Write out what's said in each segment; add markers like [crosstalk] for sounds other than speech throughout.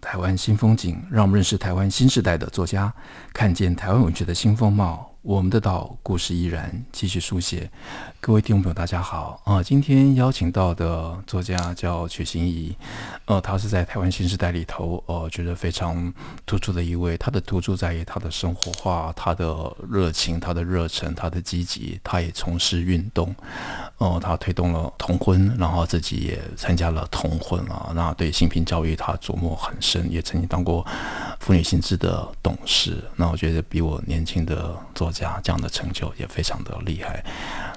台湾新风景，让我们认识台湾新时代的作家，看见台湾文学的新风貌。我们的岛故事依然继续书写。各位听众朋友，大家好啊！今天邀请到的作家叫曲心怡，呃，他是在台湾新时代里头，呃，觉得非常突出的一位。他的突出在于他的生活化，他的热情，他的热忱，他的积极。他也从事运动，哦、呃，他推动了同婚，然后自己也参加了同婚啊。那对性平教育，他琢磨很深，也曾经当过妇女性质的董事。那我觉得比我年轻的作家这样的成就也非常的厉害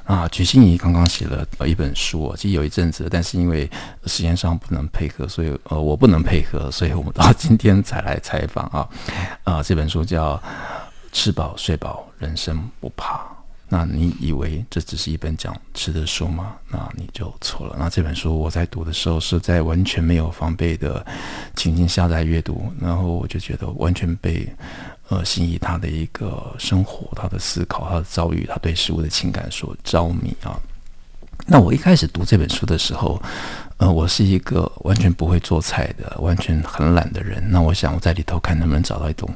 啊！曲心怡刚刚写了一本书，其实有一阵子，但是因为时间上不能配合，所以呃我不能配合，所以我们到今天才来采访啊啊！这本书叫《吃饱睡饱，人生不怕》。那你以为这只是一本讲吃的书吗？那你就错了。那这本书我在读的时候是在完全没有防备的情境下在阅读，然后我就觉得完全被。呃，心仪他的一个生活，他的思考，他的遭遇，他对食物的情感所着迷啊。那我一开始读这本书的时候，呃，我是一个完全不会做菜的，完全很懒的人。那我想我在里头看能不能找到一种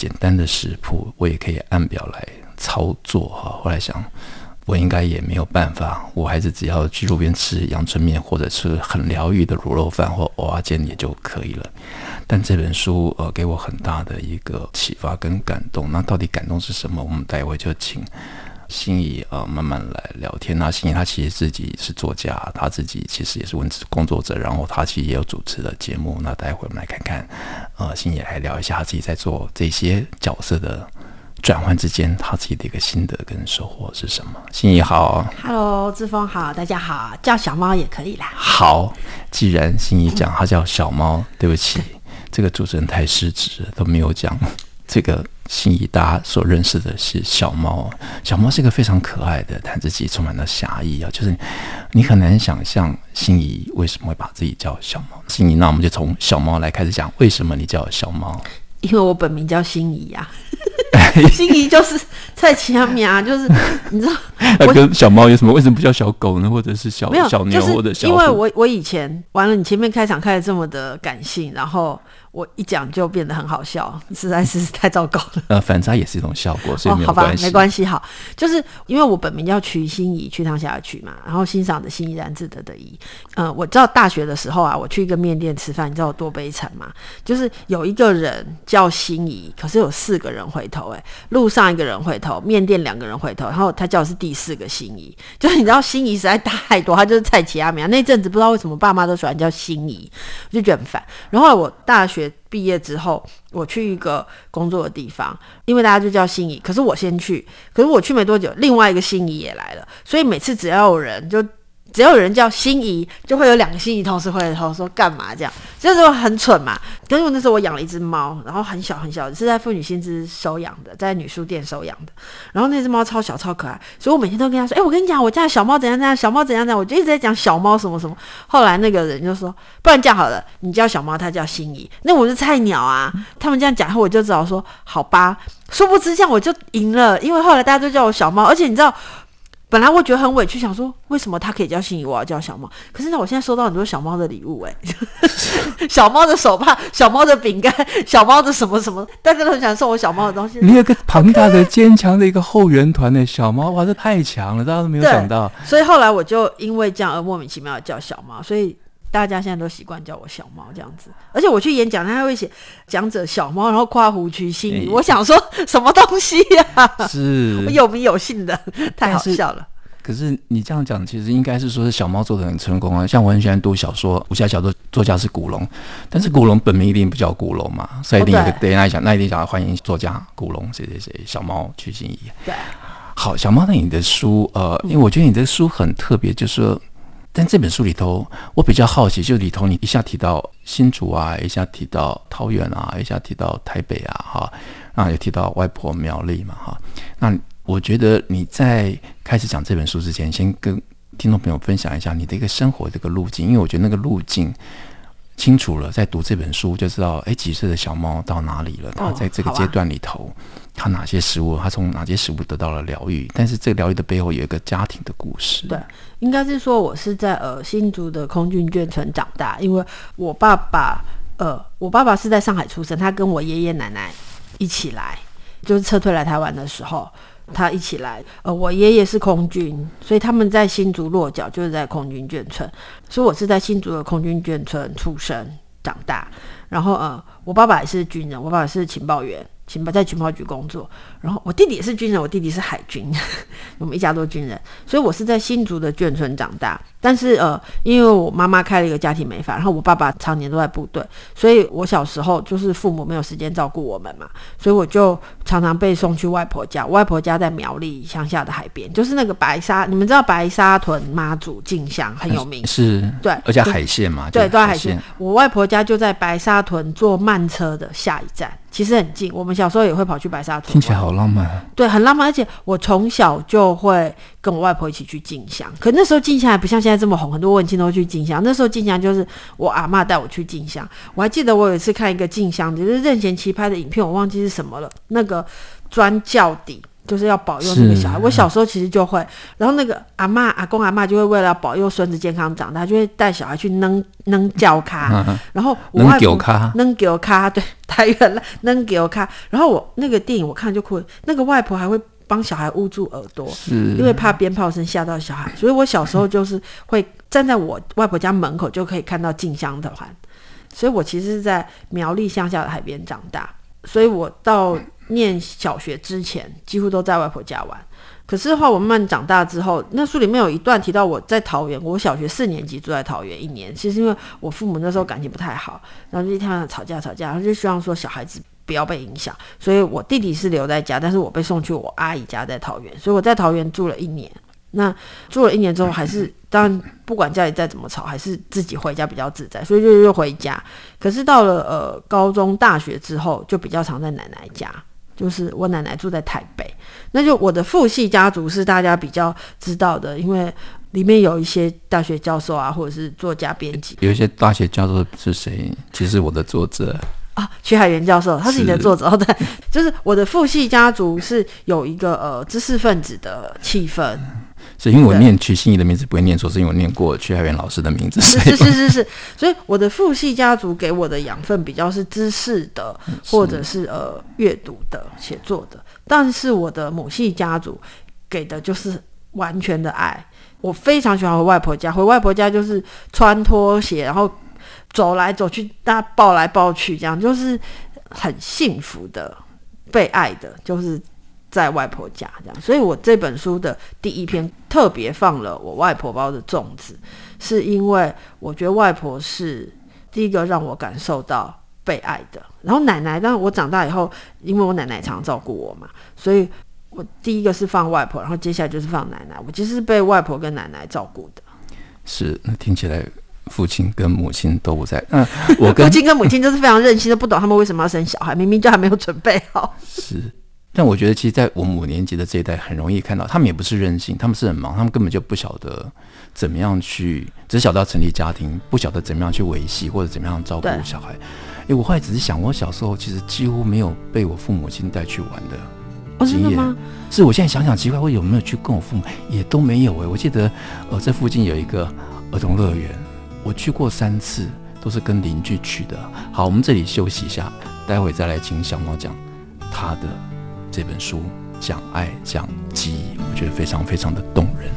简单的食谱，我也可以按表来操作哈。后来想，我应该也没有办法，我还是只要去路边吃阳春面，或者吃很疗愈的卤肉饭或蚵仔煎也就可以了。但这本书呃给我很大的一个启发跟感动，那到底感动是什么？我们待会就请心仪啊、呃、慢慢来聊天。那心仪他其实自己是作家，他自己其实也是文字工作者，然后他其实也有主持的节目。那待会我们来看看，呃，心仪来聊一下他自己在做这些角色的转换之间，他自己的一个心得跟收获是什么？心怡好，Hello，志峰好，大家好，叫小猫也可以啦。好，既然心怡讲他叫小猫，对不起。这个主持人太失职，都没有讲这个心仪大家所认识的是小猫。小猫是一个非常可爱的，但自己充满了侠义啊，就是你很难想象心仪为什么会把自己叫小猫。心仪，那我们就从小猫来开始讲，为什么你叫小猫？因为我本名叫心仪呀、啊，[laughs] 心仪就是菜市仔名啊，就是你知道，[laughs] 那跟小猫有什么？为什么不叫小狗呢？或者是小小牛，或者小？因为我我以前完了，你前面开场开的这么的感性，然后。我一讲就变得很好笑，实在是太糟糕了。呃，反差也是一种效果，所以没有关系。哦，好吧，没关系。好，就是因为我本名叫曲心怡，去趟下的曲嘛，然后欣赏的欣怡然自得的怡。呃，我知道大学的时候啊，我去一个面店吃饭，你知道我多悲惨吗？就是有一个人叫心怡，可是有四个人回头，哎，路上一个人回头，面店两个人回头，然后他叫的是第四个心怡。就是你知道心怡实在太多，他就是菜市仔名。那阵子不知道为什么爸妈都喜欢叫心怡，我就觉得很烦。然后我大学。毕业之后，我去一个工作的地方，因为大家就叫心仪，可是我先去，可是我去没多久，另外一个心仪也来了，所以每次只要有人就。只要有人叫心仪，就会有两个心仪同时回头说干嘛这样，这时候很蠢嘛。可是我那时候我养了一只猫，然后很小很小，是在妇女新知收养的，在女书店收养的。然后那只猫超小超可爱，所以我每天都跟他说：“哎、欸，我跟你讲，我家的小猫怎样怎样，小猫怎样怎样。”我就一直在讲小猫什么什么。后来那个人就说：“不然这样好了，你叫小猫，它叫心仪。”那我是菜鸟啊。他们这样讲后，我就只好说：“好吧。”殊不知这样我就赢了，因为后来大家都叫我小猫，而且你知道。本来我觉得很委屈，想说为什么他可以叫心仪，我要叫小猫？可是呢，我现在收到很多小猫的礼物，哎，[laughs] 小猫的手帕、小猫的饼干、小猫的什么什么，大家都很想送我小猫的东西。你有个庞大的、坚强的一个后援团的小猫，哇，这太强了，大家都没有想到。所以后来我就因为这样而莫名其妙的叫小猫，所以。大家现在都习惯叫我小猫这样子，而且我去演讲，他还会写讲者小猫，然后夸胡曲心怡。我想说什么东西呀、啊？是 [laughs] 有名有姓的，太好笑了。可是你这样讲，其实应该是说是小猫做的很成功啊。像我很喜欢读小说，武侠小说作家是古龙，但是古龙本名一定不叫古龙嘛，所以一定有个对那一讲，那一定讲欢迎作家古龙谁谁谁小猫曲心怡。对，好，小猫，那你的书，呃，因为我觉得你的书很特别，就是说。但这本书里头，我比较好奇，就里头你一下提到新竹啊，一下提到桃园啊，一下提到台北啊，哈，啊，也提到外婆苗栗嘛，哈。那我觉得你在开始讲这本书之前，先跟听众朋友分享一下你的一个生活这个路径，因为我觉得那个路径清楚了，在读这本书就知道，哎，几岁的小猫到哪里了？它在这个阶段里头。他哪些食物？他从哪些食物得到了疗愈？但是这个疗愈的背后有一个家庭的故事。对，应该是说我是在呃新竹的空军眷村长大，因为我爸爸呃我爸爸是在上海出生，他跟我爷爷奶奶一起来，就是撤退来台湾的时候，他一起来。呃，我爷爷是空军，所以他们在新竹落脚就是在空军眷村，所以我是在新竹的空军眷村出生长大。然后呃，我爸爸也是军人，我爸爸是情报员。情报在情报局工作，然后我弟弟也是军人，我弟弟是海军，[laughs] 我们一家都军人，所以我是在新竹的眷村长大。但是呃，因为我妈妈开了一个家庭美发，然后我爸爸常年都在部队，所以我小时候就是父母没有时间照顾我们嘛，所以我就常常被送去外婆家。我外婆家在苗栗乡下的海边，就是那个白沙，你们知道白沙屯妈祖进香很有名，是，对，而且海线嘛，对，都在海线。我外婆家就在白沙屯坐慢车的下一站。其实很近，我们小时候也会跑去白沙屯。听起来好浪漫。对，很浪漫，而且我从小就会跟我外婆一起去进香。可那时候进香还不像现在这么红，很多文青都去进香。那时候进香就是我阿嬷带我去进香。我还记得我有一次看一个进香，就是任贤齐拍的影片，我忘记是什么了。那个砖轿底。就是要保佑那个小孩。我小时候其实就会，然后那个阿嬷、阿公、阿嬷就会为了保佑孙子健康长大，就会带小孩去扔扔轿卡，[laughs] 然后我外婆扔轿卡，[laughs] 对，太远了，扔轿卡。然后我那个电影我看就哭，那个外婆还会帮小孩捂住耳朵，因为怕鞭炮声吓到小孩。所以我小时候就是会站在我外婆家门口就可以看到进香的团。所以我其实是在苗栗乡下的海边长大，所以我到。念小学之前，几乎都在外婆家玩。可是的话，我慢慢长大之后，那书里面有一段提到我在桃园，我小学四年级住在桃园一年。其实因为我父母那时候感情不太好，然后就一天吵架吵架，然后就希望说小孩子不要被影响。所以我弟弟是留在家，但是我被送去我阿姨家在桃园，所以我在桃园住了一年。那住了一年之后，还是当然不管家里再怎么吵，还是自己回家比较自在，所以就又回家。可是到了呃高中、大学之后，就比较常在奶奶家。就是我奶奶住在台北，那就我的父系家族是大家比较知道的，因为里面有一些大学教授啊，或者是作家、编辑。有一些大学教授是谁？其实我的作者啊，徐海源教授，他是你的作者。对，就是我的父系家族是有一个呃知识分子的气氛。是因为我念曲欣怡的名字不会念错，是因为我念过曲海源老师的名字。是是是是是，[laughs] 所以我的父系家族给我的养分比较是知识的，或者是呃阅读的、写作的。但是我的母系家族给的就是完全的爱。我非常喜欢回外婆家，回外婆家就是穿拖鞋，然后走来走去，大家抱来抱去，这样就是很幸福的，被爱的，就是。在外婆家这样，所以我这本书的第一篇特别放了我外婆包的粽子，是因为我觉得外婆是第一个让我感受到被爱的。然后奶奶，当然我长大以后，因为我奶奶常照顾我嘛，所以我第一个是放外婆，然后接下来就是放奶奶。我其实是被外婆跟奶奶照顾的。是，那听起来父亲跟母亲都不在。嗯，[laughs] 我跟 [laughs] 父亲跟母亲就是非常任性，都不懂他们为什么要生小孩，明明就还没有准备好。是。但我觉得，其实，在我们五年级的这一代，很容易看到，他们也不是任性，他们是很忙，他们根本就不晓得怎么样去，只晓得要成立家庭，不晓得怎么样去维系或者怎么样照顾小孩。哎，我后来只是想，我小时候其实几乎没有被我父母亲带去玩的经验。哦、是，是我现在想想奇怪，我有没有去跟我父母，也都没有哎。我记得，呃，这附近有一个儿童乐园，我去过三次，都是跟邻居去的。好，我们这里休息一下，待会再来请小猫讲他的。这本书讲爱讲记忆，我觉得非常非常的动人。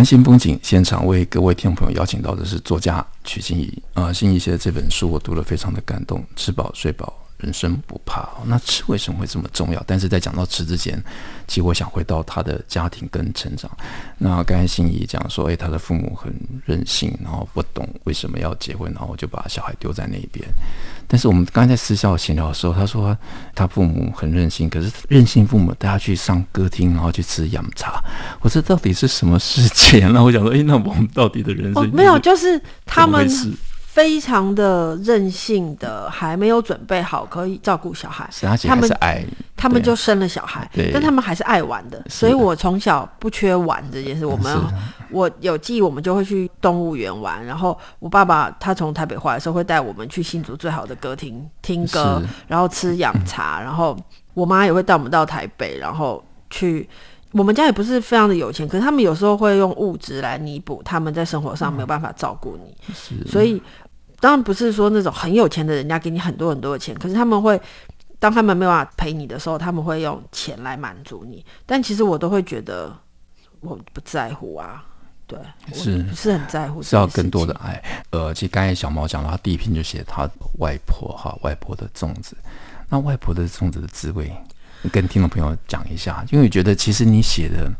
湾新风景现场为各位听众朋友邀请到的是作家曲心怡。啊，心怡写的这本书我读了非常的感动，吃饱睡饱。人生不怕，那吃为什么会这么重要？但是在讲到吃之前，其实我想回到他的家庭跟成长。那刚才心仪讲说，诶、哎，他的父母很任性，然后不懂为什么要结婚，然后就把小孩丢在那边。但是我们刚才在私下闲聊的时候，他说他父母很任性，可是任性父母带他去上歌厅，然后去吃洋茶。我说到底是什么事情？[laughs] 那我想说，诶、哎，那我们到底的人生、哦、没有，就是他们。非常的任性的，还没有准备好可以照顾小孩。是他，他们是爱，他们就生了小孩，但他们还是爱玩的。所以我从小不缺玩这件事。我们我有记忆，我们就会去动物园玩。然后我爸爸他从台北回来的时候，会带我们去新竹最好的歌厅听歌，然后吃养茶。然后我妈也会带我们到台北，然后去。我们家也不是非常的有钱，可是他们有时候会用物质来弥补他们在生活上没有办法照顾你。是，所以当然不是说那种很有钱的人家给你很多很多的钱，可是他们会当他们没有办法陪你的时候，他们会用钱来满足你。但其实我都会觉得我不在乎啊，对，是是很在乎，是要更多的爱。呃，其实刚才小猫讲了，他第一篇就写他外婆哈，外婆的粽子，那外婆的粽子的滋味。跟听众朋友讲一下，因为我觉得其实你写的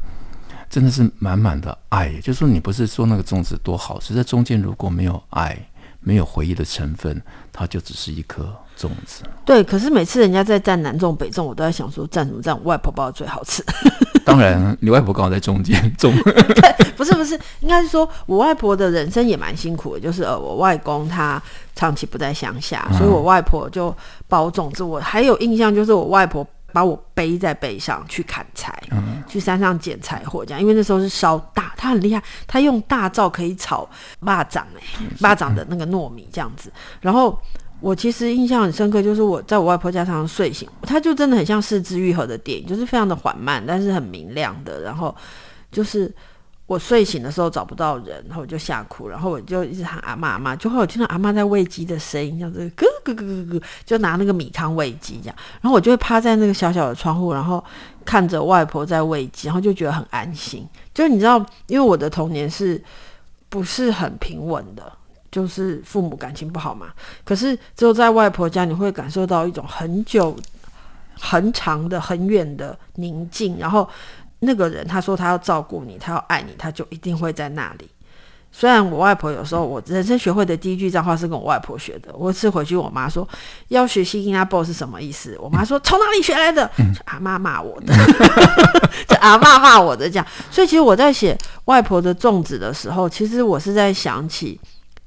真的是满满的爱，就是说你不是说那个粽子多好吃，在中间如果没有爱、没有回忆的成分，它就只是一颗粽子。对，可是每次人家在赞南粽北粽，我都在想说赞什么赞？我外婆包的最好吃。[laughs] [laughs] 当然，你外婆刚好在中间粽。对，[laughs] 不是不是，应该是说我外婆的人生也蛮辛苦的，就是呃，我外公他长期不在乡下，所以我外婆就包粽子。我还有印象就是我外婆。把我背在背上去砍柴，嗯、去山上捡柴火，这样。因为那时候是烧大，他很厉害，他用大灶可以炒蚂蚱哎，蚂蚱的那个糯米这样子。然后我其实印象很深刻，就是我在我外婆家常常睡醒，他就真的很像四肢愈合的电影，就是非常的缓慢，但是很明亮的。然后就是。我睡醒的时候找不到人，然后我就吓哭，然后我就一直喊阿嬷阿嬷，就会有听到阿嬷在喂鸡的声音，这样子咯咯咯咯咯，就拿那个米糠喂鸡这样，然后我就会趴在那个小小的窗户，然后看着外婆在喂鸡，然后就觉得很安心。就你知道，因为我的童年是不是很平稳的，就是父母感情不好嘛，可是只有在外婆家，你会感受到一种很久、很长的、很远的宁静，然后。那个人他说他要照顾你，他要爱你，他就一定会在那里。虽然我外婆有时候，我人生学会的第一句脏话是跟我外婆学的。我是回去我妈说要学习跟阿婆是什么意思，我妈说从哪里学来的？阿妈骂我的，[laughs] 就阿妈骂我的这样。所以其实我在写外婆的粽子的时候，其实我是在想起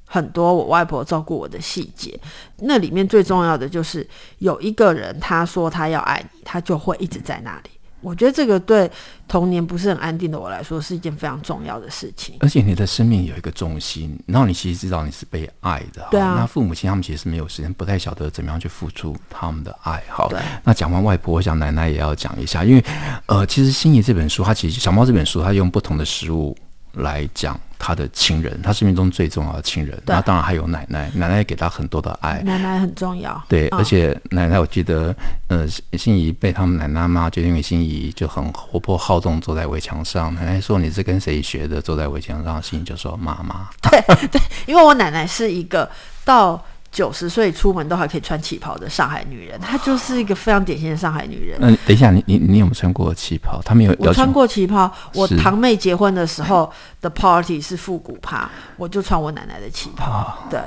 很多我外婆照顾我的细节。那里面最重要的就是有一个人，他说他要爱你，他就会一直在那里。我觉得这个对童年不是很安定的我来说是一件非常重要的事情。而且你的生命有一个重心，然后你其实知道你是被爱的。对啊。那父母亲他们其实是没有时间，不太晓得怎么样去付出他们的爱。好。那讲完外婆，我想奶奶也要讲一下，因为呃，其实心怡这本书，它其实小猫这本书，它用不同的食物来讲。他的亲人，他生命中最重要的亲人，那当然还有奶奶，奶奶给他很多的爱，奶奶很重要。对，嗯、而且奶奶，我记得，呃，心仪被他们奶奶骂，就因为心仪就很活泼好动，坐在围墙上。奶奶说：“你是跟谁学的？”坐在围墙上，心仪就说：“妈妈。”对对，因为我奶奶是一个到。九十岁出门都还可以穿旗袍的上海女人，她就是一个非常典型的上海女人。嗯，等一下，你你你有没有穿过旗袍？她们有，我穿过旗袍。我堂妹结婚的时候的 party 是复古趴，我就穿我奶奶的旗袍。对。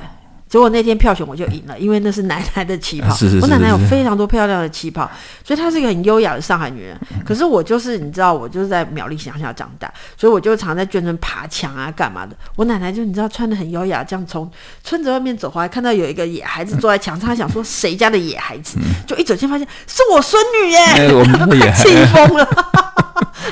结果那天票选我就赢了，因为那是奶奶的旗袍。是是是是，我奶奶有非常多漂亮的旗袍，所以她是一个很优雅的上海女人。可是我就是你知道，我就是在苗栗乡下长大，所以我就常在眷村爬墙啊，干嘛的。我奶奶就你知道穿的很优雅，这样从村子外面走回来，看到有一个野孩子坐在墙上，她想说谁家的野孩子？就一走进发现是我孙女耶！[laughs] 气疯了，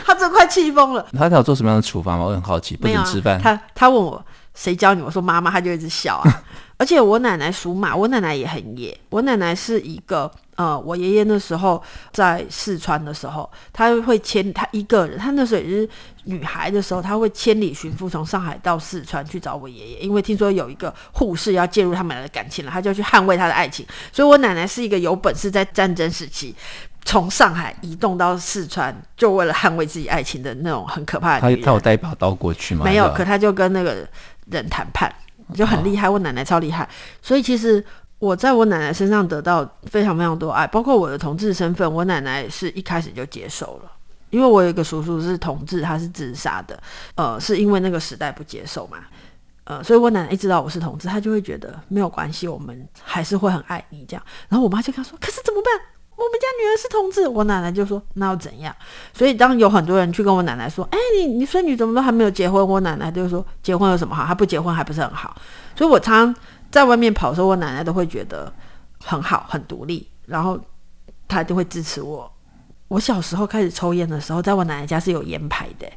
她真快气疯了。她有做什么样的处罚吗？我很好奇。不准吃饭。她她问我谁教你？我说妈妈，她就一直笑啊。而且我奶奶属马，我奶奶也很野。我奶奶是一个呃，我爷爷那时候在四川的时候，他会千他一个人，他那时候也是女孩的时候，他会千里寻夫，从上海到四川去找我爷爷，因为听说有一个护士要介入他们俩的感情了，他就去捍卫他的爱情。所以我奶奶是一个有本事在战争时期从上海移动到四川，就为了捍卫自己爱情的那种很可怕的。他他有带一把刀过去吗？没有，可他就跟那个人谈判，就很厉害。我奶奶超厉害，所以其实我在我奶奶身上得到非常非常多爱，包括我的同志身份，我奶奶是一开始就接受了。因为我有一个叔叔是同志，他是自杀的，呃，是因为那个时代不接受嘛，呃，所以我奶奶一知道我是同志，她就会觉得没有关系，我们还是会很爱你这样。然后我妈就跟她说：“可是怎么办？我们家女儿是同志。”我奶奶就说：“那又怎样？”所以当有很多人去跟我奶奶说：“哎，你你孙女怎么都还没有结婚？”我奶奶就说：“结婚有什么好？她不结婚还不是很好。”所以我常在外面跑的时候，我奶奶都会觉得很好，很独立，然后她就会支持我。我小时候开始抽烟的时候，在我奶奶家是有烟牌的。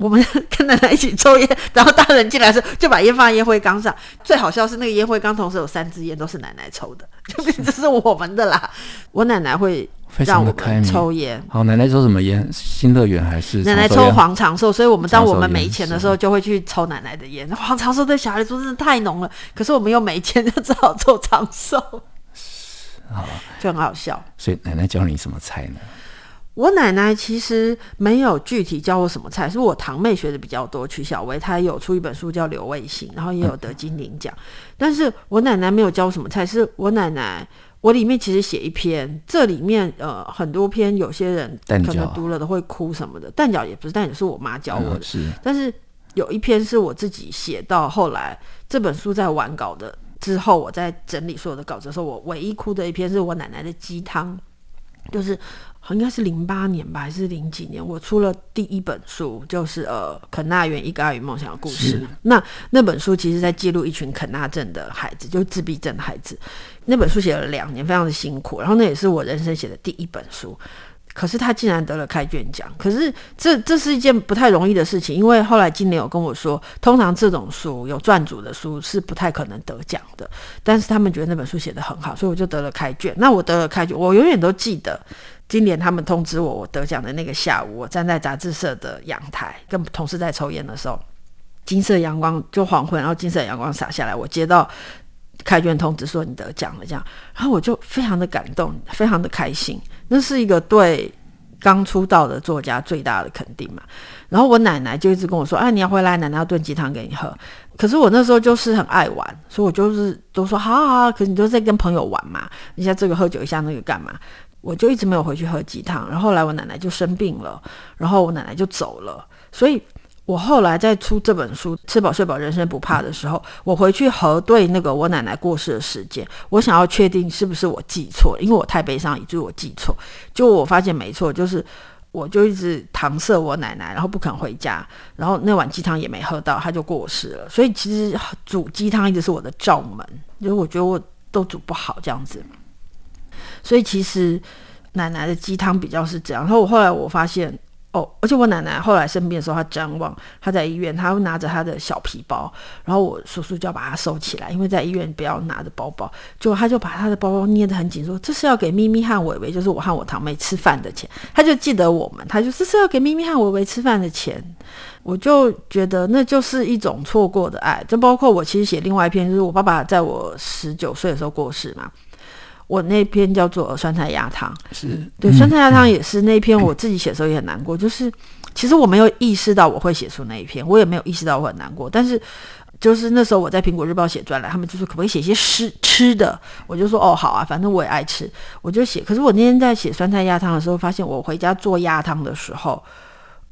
我们跟奶奶一起抽烟，然后大人进来的时候就把烟放在烟灰缸上。最好笑是那个烟灰缸同时有三支烟，都是奶奶抽的，[laughs] 就这是我们的啦。我奶奶会让我们抽烟。好，奶奶抽什么烟？新乐园还是？奶奶抽黄长寿，所以我们当我们没钱的时候，就会去抽奶奶的烟。黄长寿对小孩说真的太浓了，可是我们又没钱，就只好抽长寿。[laughs] 好，就很好笑。所以奶奶教你什么菜呢？我奶奶其实没有具体教我什么菜，是我堂妹学的比较多。曲小薇她有出一本书叫《刘味行》，然后也有得金鼎奖。嗯、但是我奶奶没有教我什么菜，是我奶奶我里面其实写一篇，这里面呃很多篇，有些人可能读了都会哭什么的。蛋饺也不是，蛋饺是我妈教我的。嗯、是，但是有一篇是我自己写到后来这本书在完稿的之后，我在整理所有的稿子的时候，我唯一哭的一篇是我奶奶的鸡汤，就是。应该是零八年吧，还是零几年？我出了第一本书，就是呃肯纳园一个爱与梦想的故事。那那本书其实在记录一群肯纳症的孩子，就是自闭症的孩子。那本书写了两年，非常的辛苦。然后那也是我人生写的第一本书。可是他竟然得了开卷奖。可是这这是一件不太容易的事情，因为后来金莲有跟我说，通常这种书有撰组的书是不太可能得奖的。但是他们觉得那本书写得很好，所以我就得了开卷。那我得了开卷，我永远都记得。今年他们通知我我得奖的那个下午，我站在杂志社的阳台，跟同事在抽烟的时候，金色阳光就黄昏，然后金色阳光洒下来，我接到开卷通知说你得奖了，这样，然后我就非常的感动，非常的开心，那是一个对刚出道的作家最大的肯定嘛。然后我奶奶就一直跟我说，哎，你要回来，奶奶要炖鸡汤给你喝。可是我那时候就是很爱玩，所以我就是都说好好好，可是你都在跟朋友玩嘛，一下这个喝酒，一下那个干嘛？我就一直没有回去喝鸡汤，然后后来我奶奶就生病了，然后我奶奶就走了，所以我后来在出这本书《吃饱睡饱人生不怕》的时候，我回去核对那个我奶奶过世的时间，我想要确定是不是我记错，因为我太悲伤以至于我记错，就我发现没错，就是我就一直搪塞我奶奶，然后不肯回家，然后那碗鸡汤也没喝到，她就过世了，所以其实煮鸡汤一直是我的罩门，因为我觉得我都煮不好这样子。所以其实奶奶的鸡汤比较是这样，然后我后来我发现哦，而且我奶奶后来生病的时候，她张望，她在医院，她会拿着她的小皮包，然后我叔叔就要把她收起来，因为在医院不要拿着包包，就她就把她的包包捏得很紧，说这是要给咪咪和伟伟，就是我和我堂妹吃饭的钱，他就记得我们，他就这是要给咪咪和伟伟吃饭的钱，我就觉得那就是一种错过的爱，就包括我其实写另外一篇，就是我爸爸在我十九岁的时候过世嘛。我那篇叫做酸菜鸭汤，是对酸菜鸭汤也是那篇我自己写的时候也很难过，就是其实我没有意识到我会写出那一篇，我也没有意识到我很难过，但是就是那时候我在苹果日报写专栏，他们就说可不可以写些吃吃的，我就说哦好啊，反正我也爱吃，我就写。可是我那天在写酸菜鸭汤的时候，发现我回家做鸭汤的时候，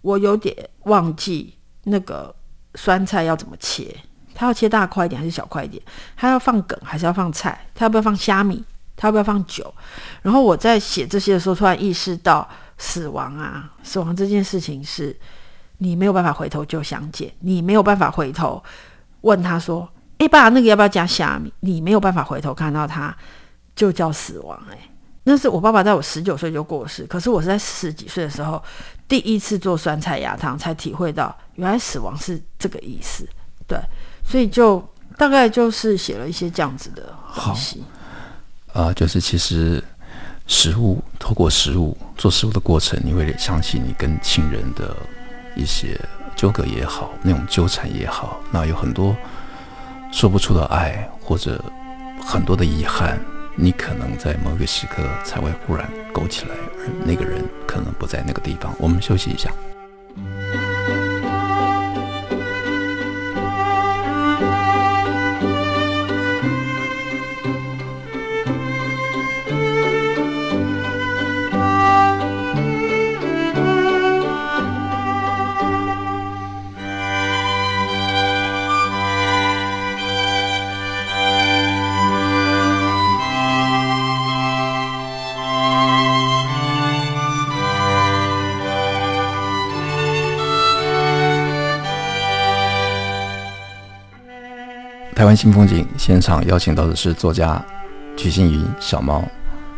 我有点忘记那个酸菜要怎么切，它要切大块一点还是小块一点？它要放梗还是要放菜？它要不要放虾米？他要不要放酒？然后我在写这些的时候，突然意识到死亡啊，死亡这件事情是你没有办法回头就相见，你没有办法回头问他说：“哎，爸，那个要不要加虾米？”你没有办法回头看到他，就叫死亡。哎，那是我爸爸在我十九岁就过世，可是我是在十几岁的时候第一次做酸菜鸭汤，才体会到原来死亡是这个意思。对，所以就大概就是写了一些这样子的东西。啊、就是其实食物透过食物做食物的过程，你会想起你跟亲人的一些纠葛也好，那种纠缠也好，那有很多说不出的爱，或者很多的遗憾，你可能在某个时刻才会忽然勾起来，而那个人可能不在那个地方。我们休息一下。湾新风景现场邀请到的是作家瞿欣怡小猫，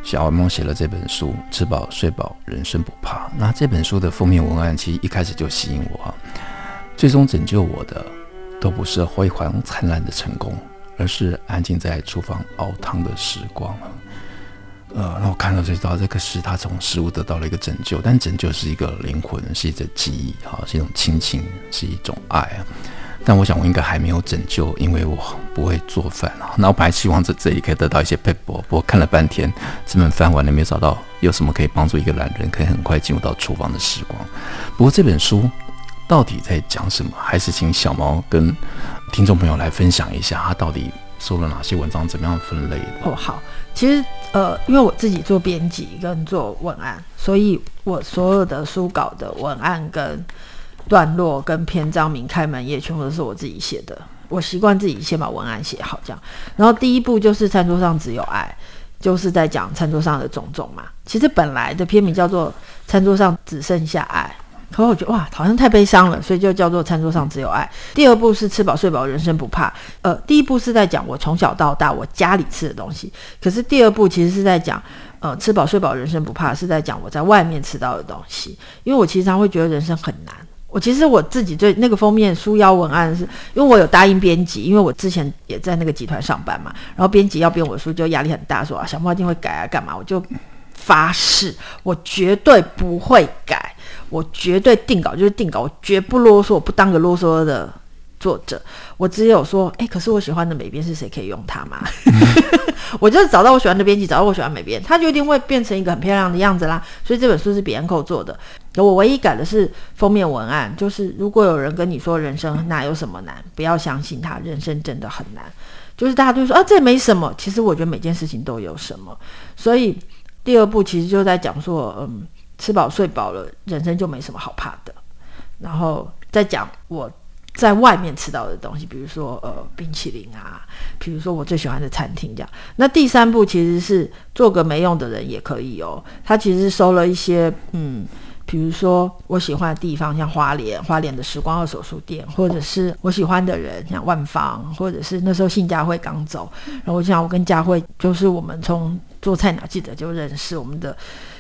小猫写了这本书《吃饱睡饱，人生不怕》。那这本书的封面文案其实一开始就吸引我，最终拯救我的都不是辉煌灿烂的成功，而是安静在厨房熬汤的时光。呃，那我看到就知道这个是，他从食物得到了一个拯救，但拯救是一个灵魂，是一种记忆，哈，是一种亲情，是一种爱。但我想我应该还没有拯救，因为我不会做饭啊。那我本来希望在这里可以得到一些撇步，不过看了半天，这本翻完了没找到有什么可以帮助一个懒人可以很快进入到厨房的时光。不过这本书到底在讲什么？还是请小猫跟听众朋友来分享一下，他到底说了哪些文章，怎么样分类的？哦，好，其实呃，因为我自己做编辑跟做文案，所以我所有的书稿的文案跟段落跟篇章名、开门页，全部都是我自己写的。我习惯自己先把文案写好，这样。然后第一步就是餐桌上只有爱，就是在讲餐桌上的种种嘛。其实本来的片名叫做《餐桌上只剩下爱》，可我觉得哇，好像太悲伤了，所以就叫做《餐桌上只有爱》。第二步是吃饱睡饱，人生不怕。呃，第一步是在讲我从小到大我家里吃的东西，可是第二步其实是在讲，呃，吃饱睡饱，人生不怕，是在讲我在外面吃到的东西。因为我其实常会觉得人生很难。我其实我自己对那个封面书腰文案是，因为我有答应编辑，因为我之前也在那个集团上班嘛，然后编辑要编我的书就压力很大，说啊小猫一定会改啊干嘛，我就发誓我绝对不会改，我绝对定稿就是定稿，我绝不啰嗦，我不当个啰嗦的作者，我只有说，哎，可是我喜欢的美编是谁可以用它吗？[laughs] [laughs] 我就找到我喜欢的编辑，找到我喜欢美编，他就一定会变成一个很漂亮的样子啦。所以这本书是比安扣做的。我唯一改的是封面文案，就是如果有人跟你说人生哪有什么难，不要相信他，人生真的很难。就是大家都说啊，这没什么，其实我觉得每件事情都有什么。所以第二部其实就在讲说，嗯，吃饱睡饱了，人生就没什么好怕的。然后再讲我。在外面吃到的东西，比如说呃冰淇淋啊，比如说我最喜欢的餐厅这样。那第三步其实是做个没用的人也可以哦。他其实收了一些嗯，比如说我喜欢的地方，像花莲，花莲的时光二手书店，或者是我喜欢的人，像万芳，或者是那时候信佳慧刚走，然后我想我跟佳慧就是我们从做菜鸟记者就认识，我们的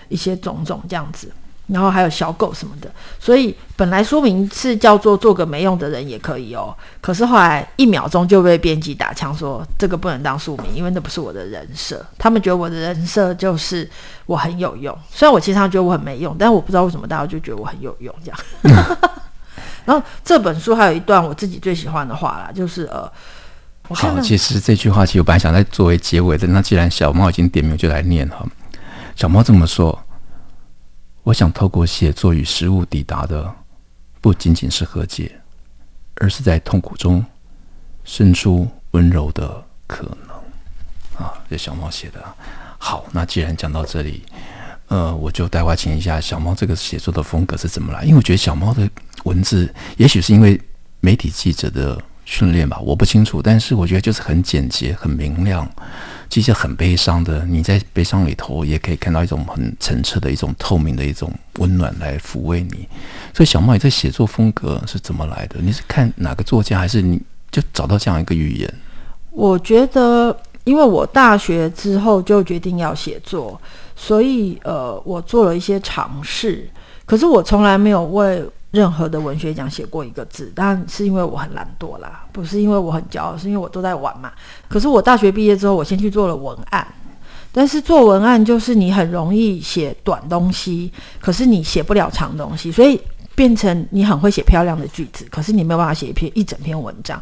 一些种种这样子。然后还有小狗什么的，所以本来说明是叫做“做个没用的人也可以哦”，可是后来一秒钟就被编辑打枪说这个不能当书名，因为那不是我的人设。他们觉得我的人设就是我很有用，虽然我其实上觉得我很没用，但我不知道为什么大家就觉得我很有用这样。[laughs] 然后这本书还有一段我自己最喜欢的话啦，就是呃，好，其实这句话其实我本来想在作为结尾的，那既然小猫已经点名，就来念哈。小猫这么说。我想透过写作与食物抵达的，不仅仅是和解，而是在痛苦中生出温柔的可能。啊，这小猫写的。好，那既然讲到这里，呃，我就待会请一下小猫这个写作的风格是怎么来？因为我觉得小猫的文字，也许是因为媒体记者的训练吧，我不清楚。但是我觉得就是很简洁、很明亮。其实很悲伤的，你在悲伤里头也可以看到一种很澄澈的一种透明的一种温暖来抚慰你。所以小猫，你这写作风格是怎么来的？你是看哪个作家，还是你就找到这样一个语言？我觉得，因为我大学之后就决定要写作，所以呃，我做了一些尝试。可是我从来没有为任何的文学奖写过一个字，当然是因为我很懒惰啦，不是因为我很骄傲，是因为我都在玩嘛。可是我大学毕业之后，我先去做了文案，但是做文案就是你很容易写短东西，可是你写不了长东西，所以变成你很会写漂亮的句子，可是你没有办法写一篇一整篇文章。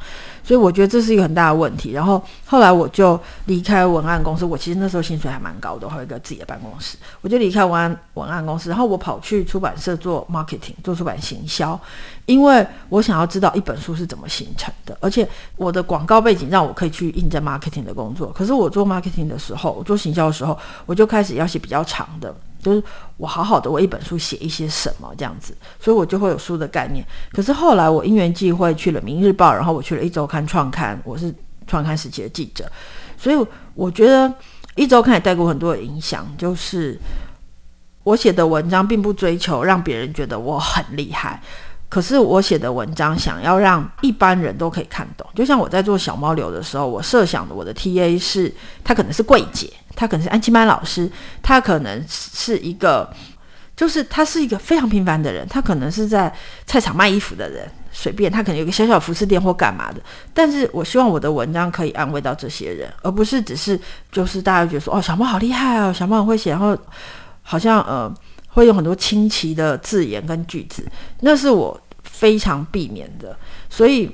所以我觉得这是一个很大的问题。然后后来我就离开文案公司，我其实那时候薪水还蛮高的，还有一个自己的办公室。我就离开文案文案公司，然后我跑去出版社做 marketing，做出版行销，因为我想要知道一本书是怎么形成的。而且我的广告背景让我可以去应征 marketing 的工作。可是我做 marketing 的时候，我做行销的时候，我就开始要写比较长的。就是我好好的为一本书写一些什么这样子，所以我就会有书的概念。可是后来我因缘际会去了《明日报》，然后我去了一周刊创刊，我是创刊时期的记者，所以我觉得一周刊也带给我很多的影响。就是我写的文章并不追求让别人觉得我很厉害，可是我写的文章想要让一般人都可以看懂。就像我在做小猫流的时候，我设想的我的 TA 是，他可能是柜姐。他可能是安琪曼老师，他可能是一个，就是他是一个非常平凡的人，他可能是在菜场卖衣服的人，随便他可能有个小小服饰店或干嘛的。但是我希望我的文章可以安慰到这些人，而不是只是就是大家觉得说哦，小猫好厉害哦，小猫很会写，然后好像呃会有很多清奇的字眼跟句子，那是我非常避免的，所以。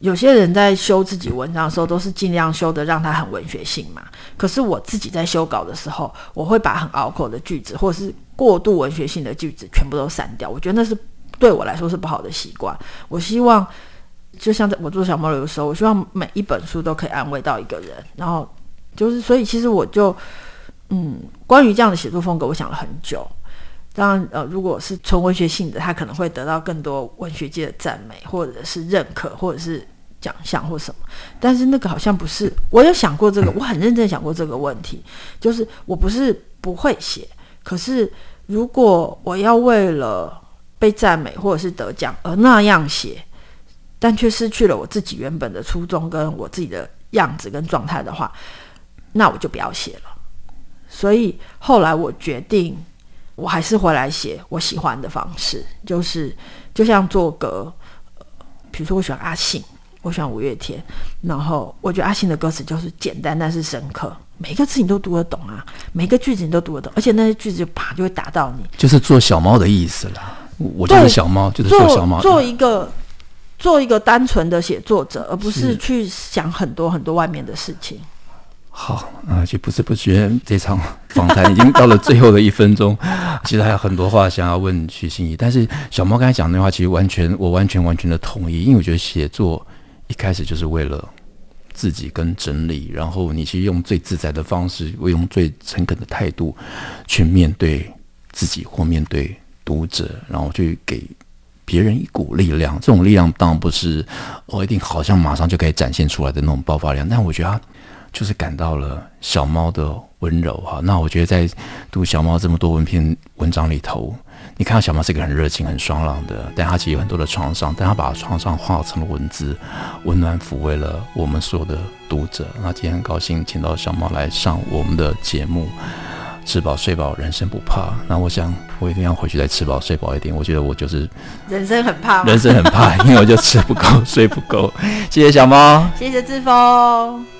有些人在修自己文章的时候，都是尽量修的让它很文学性嘛。可是我自己在修稿的时候，我会把很拗口的句子，或者是过度文学性的句子，全部都删掉。我觉得那是对我来说是不好的习惯。我希望，就像在我做小猫流的时候，我希望每一本书都可以安慰到一个人。然后就是，所以其实我就，嗯，关于这样的写作风格，我想了很久。当然，呃，如果是纯文学性的，他可能会得到更多文学界的赞美，或者是认可，或者是。奖项或什么，但是那个好像不是。我有想过这个，我很认真想过这个问题，就是我不是不会写，可是如果我要为了被赞美或者是得奖而那样写，但却失去了我自己原本的初衷跟我自己的样子跟状态的话，那我就不要写了。所以后来我决定，我还是回来写我喜欢的方式，就是就像做歌，呃，比如说我喜欢阿信。我喜欢五月天，然后我觉得阿信的歌词就是简单但是深刻，每个字你都读得懂啊，每个句子你都读得懂，而且那些句子就啪就会打到你，就是做小猫的意思啦。我就是小猫，就是做小猫，做一个做一个单纯的写作者，而不是去想很多很多外面的事情。好啊，就不知不觉这场访谈已经到了最后的一分钟，[laughs] 其实还有很多话想要问徐心怡，但是小猫刚才讲那话，其实完全我完全完全的同意，因为我觉得写作。一开始就是为了自己跟整理，然后你去用最自在的方式，我用最诚恳的态度去面对自己或面对读者，然后去给别人一股力量。这种力量当然不是我一定好像马上就可以展现出来的那种爆发力，但我觉得他就是感到了小猫的温柔哈。那我觉得在读小猫这么多文篇文章里头。你看到小猫是一个很热情、很爽朗的，但他其实有很多的创伤，但他把创伤化成了文字，温暖抚慰了我们所有的读者。那今天很高兴请到小猫来上我们的节目，吃饱睡饱，人生不怕。那我想我一定要回去再吃饱睡饱一点。我觉得我就是人生很怕，人生很怕，因为我就吃不够、睡不够。谢谢小猫，谢谢志峰。